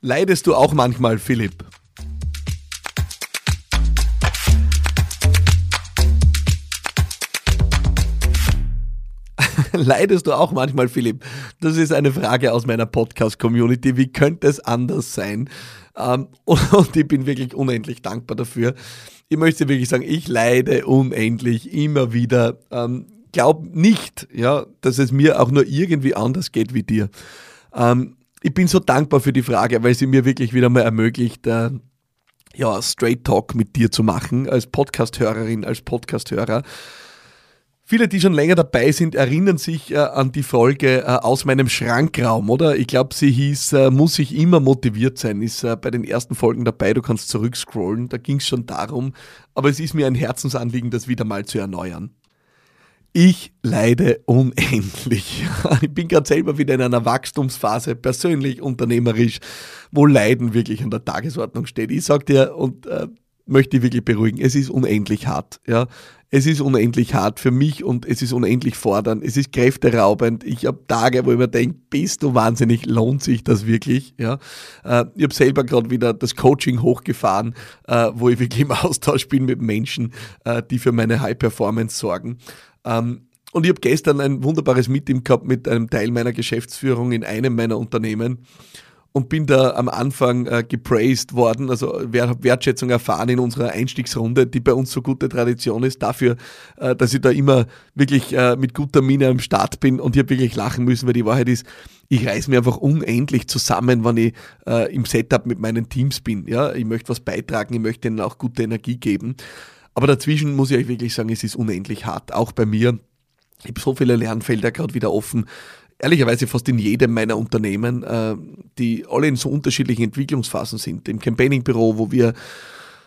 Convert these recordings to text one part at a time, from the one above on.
Leidest du auch manchmal, Philipp? Leidest du auch manchmal, Philipp? Das ist eine Frage aus meiner Podcast-Community. Wie könnte es anders sein? Ähm, und ich bin wirklich unendlich dankbar dafür. Ich möchte wirklich sagen, ich leide unendlich immer wieder. Ähm, glaub nicht, ja, dass es mir auch nur irgendwie anders geht wie dir. Ich bin so dankbar für die Frage, weil sie mir wirklich wieder mal ermöglicht, äh, ja, Straight Talk mit dir zu machen, als Podcast-Hörerin, als Podcast-Hörer. Viele, die schon länger dabei sind, erinnern sich äh, an die Folge äh, aus meinem Schrankraum, oder? Ich glaube, sie hieß, äh, muss ich immer motiviert sein, ist äh, bei den ersten Folgen dabei, du kannst zurückscrollen, da ging es schon darum, aber es ist mir ein Herzensanliegen, das wieder mal zu erneuern. Ich leide unendlich. Ich bin gerade selber wieder in einer Wachstumsphase, persönlich, unternehmerisch, wo Leiden wirklich an der Tagesordnung steht. Ich sag dir und äh, möchte ich wirklich beruhigen, es ist unendlich hart. Ja. Es ist unendlich hart für mich und es ist unendlich fordernd. Es ist kräfteraubend. Ich habe Tage, wo ich mir denke, bist du wahnsinnig, lohnt sich das wirklich? Ja? Äh, ich habe selber gerade wieder das Coaching hochgefahren, äh, wo ich wirklich im Austausch bin mit Menschen, äh, die für meine High Performance sorgen. Ähm, und ich habe gestern ein wunderbares Meeting gehabt mit einem Teil meiner Geschäftsführung in einem meiner Unternehmen und bin da am Anfang äh, gepraised worden, also Wertschätzung erfahren in unserer Einstiegsrunde, die bei uns so gute Tradition ist, dafür, äh, dass ich da immer wirklich äh, mit guter Miene am Start bin und ich habe wirklich lachen müssen, weil die Wahrheit ist, ich reiß mir einfach unendlich zusammen, wenn ich äh, im Setup mit meinen Teams bin. Ja, ich möchte was beitragen, ich möchte ihnen auch gute Energie geben. Aber dazwischen muss ich euch wirklich sagen, es ist unendlich hart, auch bei mir. Ich habe so viele Lernfelder gerade wieder offen ehrlicherweise fast in jedem meiner Unternehmen, äh, die alle in so unterschiedlichen Entwicklungsphasen sind. Im Campaigning-Büro, wo wir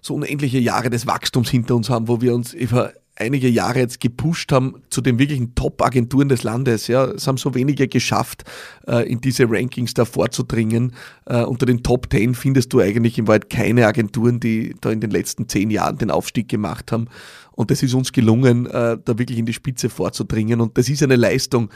so unendliche Jahre des Wachstums hinter uns haben, wo wir uns über einige Jahre jetzt gepusht haben zu den wirklichen Top-Agenturen des Landes. Ja, es haben so wenige geschafft, äh, in diese Rankings da vorzudringen. Äh, unter den Top 10 findest du eigentlich im Wald keine Agenturen, die da in den letzten zehn Jahren den Aufstieg gemacht haben. Und es ist uns gelungen, äh, da wirklich in die Spitze vorzudringen. Und das ist eine Leistung,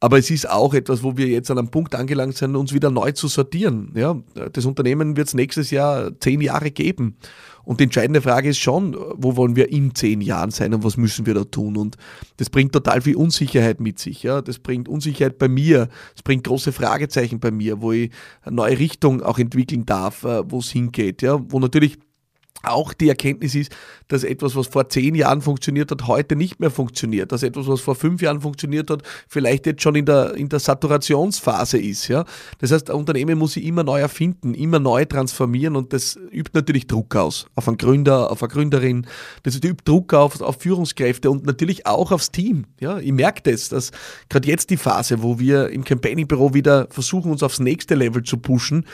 aber es ist auch etwas, wo wir jetzt an einem Punkt angelangt sind, uns wieder neu zu sortieren. Ja, das Unternehmen wird es nächstes Jahr zehn Jahre geben. Und die entscheidende Frage ist schon, wo wollen wir in zehn Jahren sein und was müssen wir da tun? Und das bringt total viel Unsicherheit mit sich. Ja? Das bringt Unsicherheit bei mir, es bringt große Fragezeichen bei mir, wo ich eine neue Richtung auch entwickeln darf, äh, wo es hingeht. Ja? Wo natürlich auch die Erkenntnis ist, dass etwas, was vor zehn Jahren funktioniert hat, heute nicht mehr funktioniert. Dass etwas, was vor fünf Jahren funktioniert hat, vielleicht jetzt schon in der, in der Saturationsphase ist. Ja? Das heißt, ein Unternehmen muss sich immer neu erfinden, immer neu transformieren und das übt natürlich Druck aus. Auf einen Gründer, auf eine Gründerin. Das übt Druck auf, auf Führungskräfte und natürlich auch aufs Team. Ja? Ich merke das, dass gerade jetzt die Phase, wo wir im Campaigning-Büro wieder versuchen, uns aufs nächste Level zu pushen,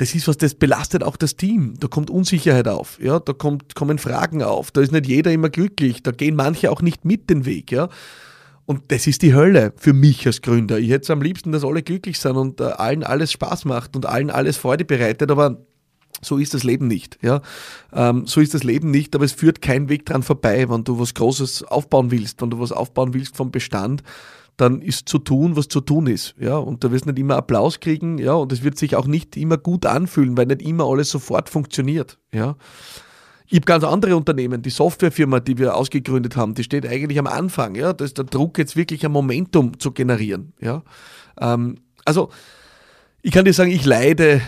das ist was, das belastet auch das Team. Da kommt Unsicherheit auf, ja, da kommt, kommen Fragen auf, da ist nicht jeder immer glücklich, da gehen manche auch nicht mit den Weg, ja. Und das ist die Hölle für mich als Gründer. Ich hätte am liebsten, dass alle glücklich sind und äh, allen alles Spaß macht und allen alles Freude bereitet, aber so ist das Leben nicht. Ja? Ähm, so ist das Leben nicht, aber es führt kein Weg dran vorbei, wenn du was Großes aufbauen willst, wenn du was aufbauen willst vom Bestand dann ist zu tun, was zu tun ist. Ja, und da wirst du nicht immer Applaus kriegen, ja, und es wird sich auch nicht immer gut anfühlen, weil nicht immer alles sofort funktioniert. Ja. Ich habe ganz andere Unternehmen, die Softwarefirma, die wir ausgegründet haben, die steht eigentlich am Anfang. Ja, da ist der Druck jetzt wirklich ein Momentum zu generieren. Ja, ähm, also ich kann dir sagen, ich leide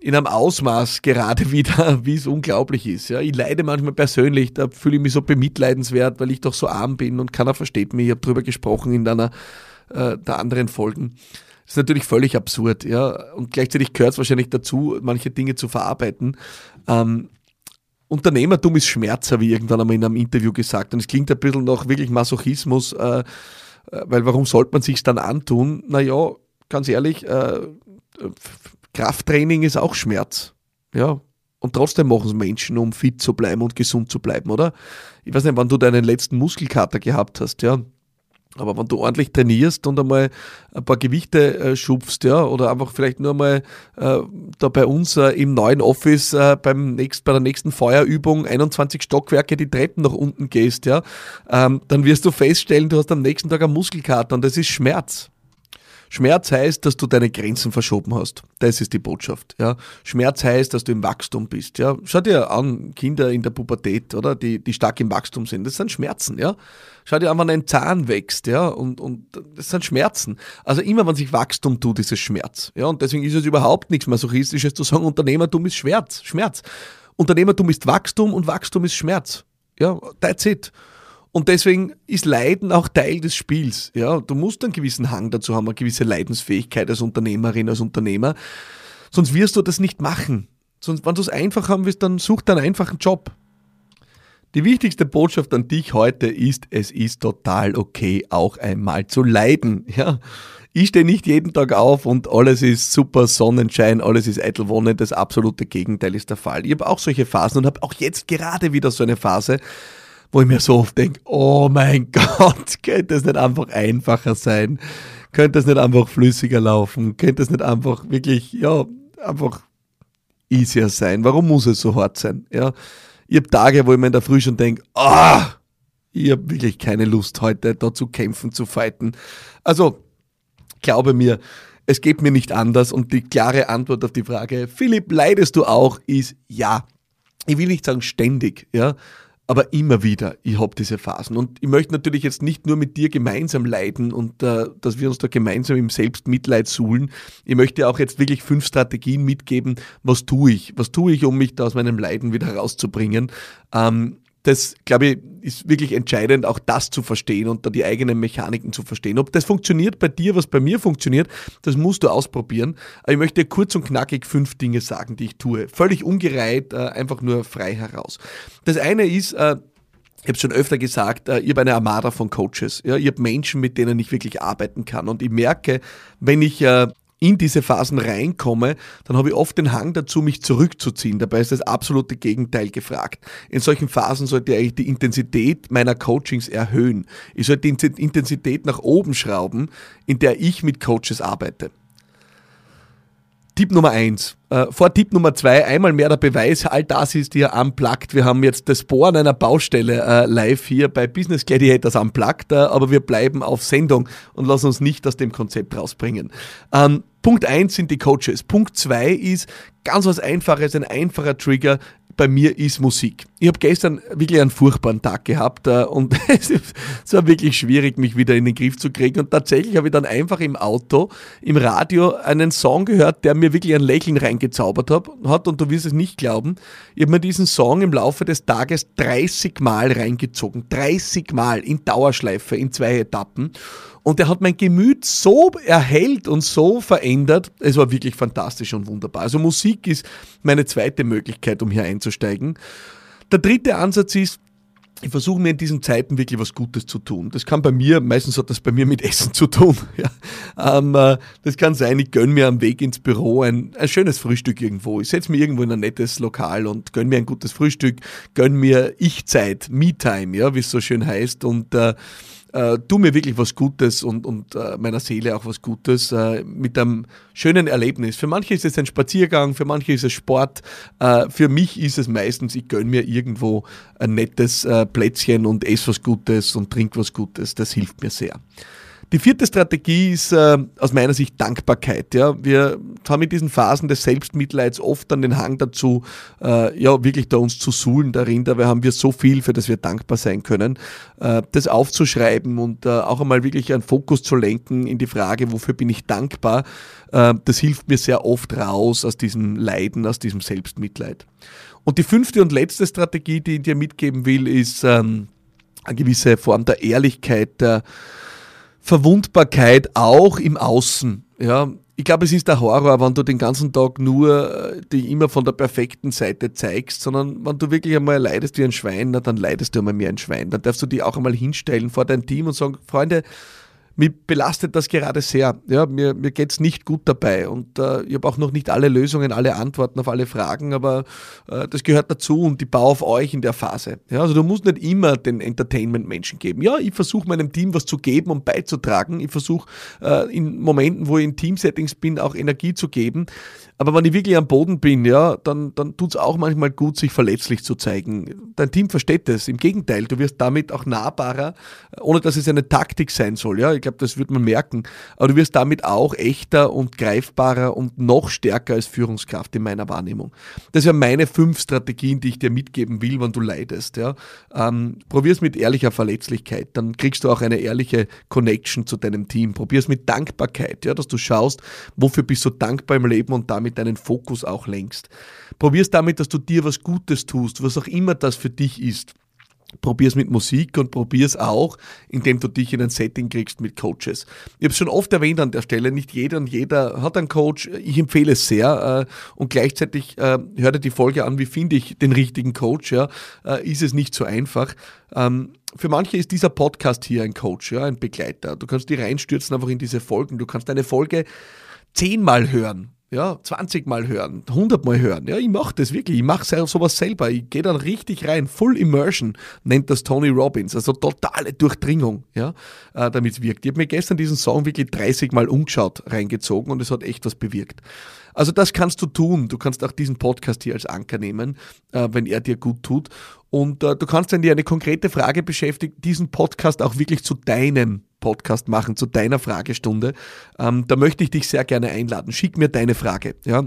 in einem Ausmaß gerade wieder, wie es unglaublich ist. Ja, ich leide manchmal persönlich, da fühle ich mich so bemitleidenswert, weil ich doch so arm bin und keiner versteht mich. Ich habe darüber gesprochen in einer äh, der anderen Folgen. Das ist natürlich völlig absurd, ja. Und gleichzeitig gehört es wahrscheinlich dazu, manche Dinge zu verarbeiten. Ähm, Unternehmertum ist Schmerz, habe ich irgendwann einmal in einem Interview gesagt. Und es klingt ein bisschen nach wirklich Masochismus, äh, äh weil warum sollte man sich dann antun? Naja, ganz ehrlich, äh, Krafttraining ist auch Schmerz. Ja. Und trotzdem machen es Menschen, um fit zu bleiben und gesund zu bleiben, oder? Ich weiß nicht, wann du deinen letzten Muskelkater gehabt hast, ja. Aber wenn du ordentlich trainierst und einmal ein paar Gewichte äh, schubst, ja, oder einfach vielleicht nur mal äh, da bei uns äh, im neuen Office äh, beim nächst, bei der nächsten Feuerübung 21 Stockwerke die Treppen nach unten gehst, ja, ähm, dann wirst du feststellen, du hast am nächsten Tag einen Muskelkater und das ist Schmerz. Schmerz heißt, dass du deine Grenzen verschoben hast. Das ist die Botschaft. Ja. Schmerz heißt, dass du im Wachstum bist. Ja. Schau dir an, Kinder in der Pubertät, oder? Die, die stark im Wachstum sind. Das sind Schmerzen, ja. Schau dir an, wenn ein Zahn wächst, ja. Und, und das sind Schmerzen. Also immer, wenn sich Wachstum tut, ist es Schmerz. Ja. Und deswegen ist es überhaupt nichts Masochistisches zu sagen, Unternehmertum ist Schmerz. Schmerz. Unternehmertum ist Wachstum und Wachstum ist Schmerz. Ja, that's it. Und deswegen ist Leiden auch Teil des Spiels. Ja, du musst einen gewissen Hang dazu haben, eine gewisse Leidensfähigkeit als Unternehmerin, als Unternehmer. Sonst wirst du das nicht machen. Sonst, wenn du es einfach haben willst, dann such dir einen einfachen Job. Die wichtigste Botschaft an dich heute ist, es ist total okay, auch einmal zu leiden. Ja, ich stehe nicht jeden Tag auf und alles ist super Sonnenschein, alles ist eitel Wonne. Das absolute Gegenteil ist der Fall. Ich habe auch solche Phasen und habe auch jetzt gerade wieder so eine Phase, wo ich mir so oft denke, oh mein Gott, könnte es nicht einfach einfacher sein? Könnte es nicht einfach flüssiger laufen? Könnte es nicht einfach wirklich, ja, einfach easier sein? Warum muss es so hart sein? Ja, ich habe Tage, wo ich mir in der Früh schon denke, ah, ich habe wirklich keine Lust heute da zu kämpfen, zu fighten. Also, glaube mir, es geht mir nicht anders und die klare Antwort auf die Frage, Philipp, leidest du auch, ist ja. Ich will nicht sagen ständig, ja, aber immer wieder, ich habe diese Phasen. Und ich möchte natürlich jetzt nicht nur mit dir gemeinsam leiden und äh, dass wir uns da gemeinsam im Selbstmitleid suhlen. Ich möchte auch jetzt wirklich fünf Strategien mitgeben, was tue ich? Was tue ich, um mich da aus meinem Leiden wieder rauszubringen? Ähm, das, glaube ich, ist wirklich entscheidend, auch das zu verstehen und da die eigenen Mechaniken zu verstehen. Ob das funktioniert bei dir, was bei mir funktioniert, das musst du ausprobieren. Aber ich möchte kurz und knackig fünf Dinge sagen, die ich tue. Völlig ungereiht, äh, einfach nur frei heraus. Das eine ist, äh, ich habe schon öfter gesagt, äh, ich habe eine Armada von Coaches. Ich habe Menschen, mit denen ich wirklich arbeiten kann. Und ich merke, wenn ich in diese Phasen reinkomme, dann habe ich oft den Hang dazu, mich zurückzuziehen. Dabei ist das absolute Gegenteil gefragt. In solchen Phasen sollte ich eigentlich die Intensität meiner Coachings erhöhen. Ich sollte die Intensität nach oben schrauben, in der ich mit Coaches arbeite. Tipp Nummer eins. Äh, vor Tipp Nummer zwei, einmal mehr der Beweis, all das ist hier unplugged. Wir haben jetzt das Bohren einer Baustelle äh, live hier bei Business Gladiators unplugged, äh, aber wir bleiben auf Sendung und lassen uns nicht aus dem Konzept rausbringen. Ähm, Punkt eins sind die Coaches. Punkt zwei ist ganz was Einfaches, ein einfacher Trigger bei mir ist Musik. Ich habe gestern wirklich einen furchtbaren Tag gehabt äh, und es war wirklich schwierig, mich wieder in den Griff zu kriegen. Und tatsächlich habe ich dann einfach im Auto, im Radio einen Song gehört, der mir wirklich ein Lächeln reingezaubert hat. Und du wirst es nicht glauben, ich habe mir diesen Song im Laufe des Tages 30 Mal reingezogen. 30 Mal in Dauerschleife, in zwei Etappen. Und er hat mein Gemüt so erhellt und so verändert. Es war wirklich fantastisch und wunderbar. Also Musik ist meine zweite Möglichkeit, um hier einzusteigen. Der dritte Ansatz ist, ich versuche mir in diesen Zeiten wirklich was Gutes zu tun. Das kann bei mir, meistens hat das bei mir mit Essen zu tun. Ja. Ähm, äh, das kann sein, ich gönne mir am Weg ins Büro ein, ein schönes Frühstück irgendwo. Ich setze mich irgendwo in ein nettes Lokal und gönne mir ein gutes Frühstück, gönne mir Ich-Zeit, Me-Time, ja, wie es so schön heißt. Und äh, äh, tu mir wirklich was Gutes und, und äh, meiner Seele auch was Gutes äh, mit einem schönen Erlebnis. Für manche ist es ein Spaziergang, für manche ist es Sport. Äh, für mich ist es meistens, ich gönne mir irgendwo ein nettes äh, Plätzchen und esse was Gutes und trinke was Gutes. Das hilft mir sehr. Die vierte Strategie ist äh, aus meiner Sicht Dankbarkeit. Ja. Wir haben in diesen Phasen des Selbstmitleids oft dann den Hang dazu, äh, ja, wirklich da uns zu suhlen darin. Dabei haben wir so viel, für das wir dankbar sein können. Äh, das aufzuschreiben und äh, auch einmal wirklich einen Fokus zu lenken in die Frage, wofür bin ich dankbar, äh, das hilft mir sehr oft raus aus diesem Leiden, aus diesem Selbstmitleid. Und die fünfte und letzte Strategie, die ich dir mitgeben will, ist ähm, eine gewisse Form der Ehrlichkeit, der Verwundbarkeit auch im Außen. Ja, ich glaube, es ist der Horror, wenn du den ganzen Tag nur äh, die immer von der perfekten Seite zeigst, sondern wenn du wirklich einmal leidest wie ein Schwein, na, dann leidest du einmal mehr ein Schwein. Dann darfst du dich auch einmal hinstellen vor dein Team und sagen, Freunde, mich belastet das gerade sehr. Ja, mir mir geht es nicht gut dabei und äh, ich habe auch noch nicht alle Lösungen, alle Antworten auf alle Fragen, aber äh, das gehört dazu und ich baue auf euch in der Phase. Ja, also du musst nicht immer den Entertainment-Menschen geben. Ja, ich versuche meinem Team was zu geben und beizutragen. Ich versuche äh, in Momenten, wo ich in Teamsettings bin, auch Energie zu geben. Aber wenn ich wirklich am Boden bin, ja, dann, dann tut es auch manchmal gut, sich verletzlich zu zeigen. Dein Team versteht das. Im Gegenteil, du wirst damit auch nahbarer, ohne dass es eine Taktik sein soll. Ja, ich glaube, das wird man merken. Aber du wirst damit auch echter und greifbarer und noch stärker als Führungskraft in meiner Wahrnehmung. Das wären meine fünf Strategien, die ich dir mitgeben will, wenn du leidest. Ja. Ähm, probier's mit ehrlicher Verletzlichkeit, dann kriegst du auch eine ehrliche Connection zu deinem Team. Probier's mit Dankbarkeit, ja, dass du schaust, wofür bist du dankbar im Leben und damit deinen Fokus auch lenkst. Probier's damit, dass du dir was Gutes tust, was auch immer das für dich ist. Probier's mit Musik und probier's auch, indem du dich in ein Setting kriegst mit Coaches. Ich habe es schon oft erwähnt an der Stelle, nicht jeder und jeder hat einen Coach. Ich empfehle es sehr äh, und gleichzeitig äh, hör dir die Folge an, wie finde ich den richtigen Coach. Ja? Äh, ist es nicht so einfach. Ähm, für manche ist dieser Podcast hier ein Coach, ja, ein Begleiter. Du kannst dich reinstürzen einfach in diese Folgen. Du kannst eine Folge zehnmal hören ja, 20 Mal hören, 100 Mal hören. Ja, ich mache das wirklich. Ich mache sowas selber. Ich gehe dann richtig rein. Full Immersion nennt das Tony Robbins. Also totale Durchdringung, ja, äh, damit es wirkt. Ich habe mir gestern diesen Song wirklich 30 Mal umgeschaut, reingezogen und es hat echt was bewirkt. Also das kannst du tun. Du kannst auch diesen Podcast hier als Anker nehmen, äh, wenn er dir gut tut. Und äh, du kannst, wenn dir eine konkrete Frage beschäftigt, diesen Podcast auch wirklich zu deinem Podcast machen, zu deiner Fragestunde. Ähm, da möchte ich dich sehr gerne einladen. Schick mir deine Frage. Ja,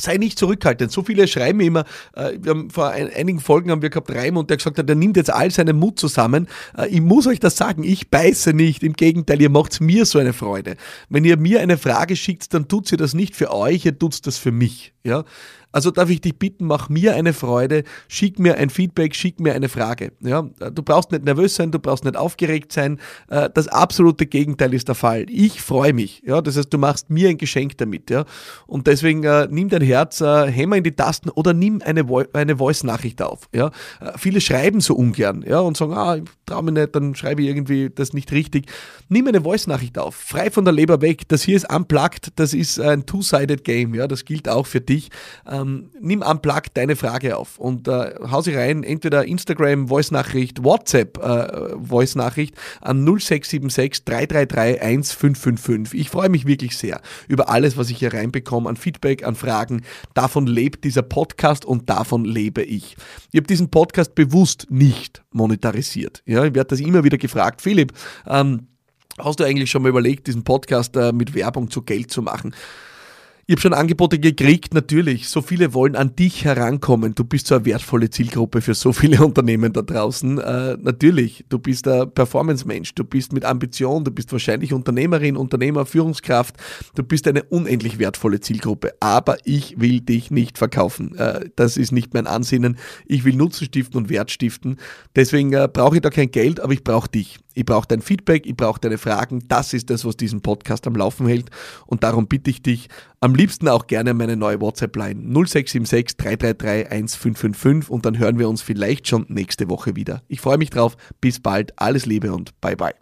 sei nicht zurückhaltend. So viele schreiben immer, äh, wir haben vor ein, einigen Folgen haben wir gehabt Raimund, der gesagt hat, der nimmt jetzt all seinen Mut zusammen. Äh, ich muss euch das sagen, ich beiße nicht. Im Gegenteil, ihr macht mir so eine Freude. Wenn ihr mir eine Frage schickt, dann tut sie das nicht für euch, ihr tut das für mich. Ja? Also darf ich dich bitten, mach mir eine Freude, schick mir ein Feedback, schick mir eine Frage. Ja, du brauchst nicht nervös sein, du brauchst nicht aufgeregt sein. Äh, das absolute Gegenteil ist der Fall. Ich freue mich. Ja, das heißt, du machst mir ein Geschenk damit. Ja, und deswegen äh, nimm dein Herz, äh, hämmer in die Tasten oder nimm eine, Vo eine Voice-Nachricht auf. Ja, äh, viele schreiben so ungern. Ja, und sagen, ah, ich traue mich nicht, dann schreibe ich irgendwie das nicht richtig. Nimm eine Voice-Nachricht auf, frei von der Leber weg. Das hier ist unplugged, das ist ein two-sided Game. Ja, das gilt auch für dich. Äh, ähm, nimm unplugged deine Frage auf und äh, hau sie rein, entweder Instagram Voice-Nachricht, WhatsApp äh, Voice-Nachricht an 0676 333 1555. Ich freue mich wirklich sehr über alles, was ich hier reinbekomme, an Feedback, an Fragen. Davon lebt dieser Podcast und davon lebe ich. Ich habe diesen Podcast bewusst nicht monetarisiert. Ja, ich werde das immer wieder gefragt, Philipp, ähm, Hast du eigentlich schon mal überlegt, diesen Podcast äh, mit Werbung zu Geld zu machen? Ich habe schon Angebote gekriegt, natürlich. So viele wollen an dich herankommen. Du bist so eine wertvolle Zielgruppe für so viele Unternehmen da draußen. Äh, natürlich, du bist ein Performance-Mensch, du bist mit Ambition, du bist wahrscheinlich Unternehmerin, Unternehmer, Führungskraft. Du bist eine unendlich wertvolle Zielgruppe. Aber ich will dich nicht verkaufen. Äh, das ist nicht mein Ansinnen. Ich will Nutzen stiften und Wert stiften. Deswegen äh, brauche ich da kein Geld, aber ich brauche dich. Ich brauche dein Feedback, ich brauche deine Fragen. Das ist das, was diesen Podcast am Laufen hält. Und darum bitte ich dich am liebsten auch gerne meine neue WhatsApp-Line 0676 333 1555 und dann hören wir uns vielleicht schon nächste Woche wieder. Ich freue mich drauf. Bis bald. Alles Liebe und bye bye.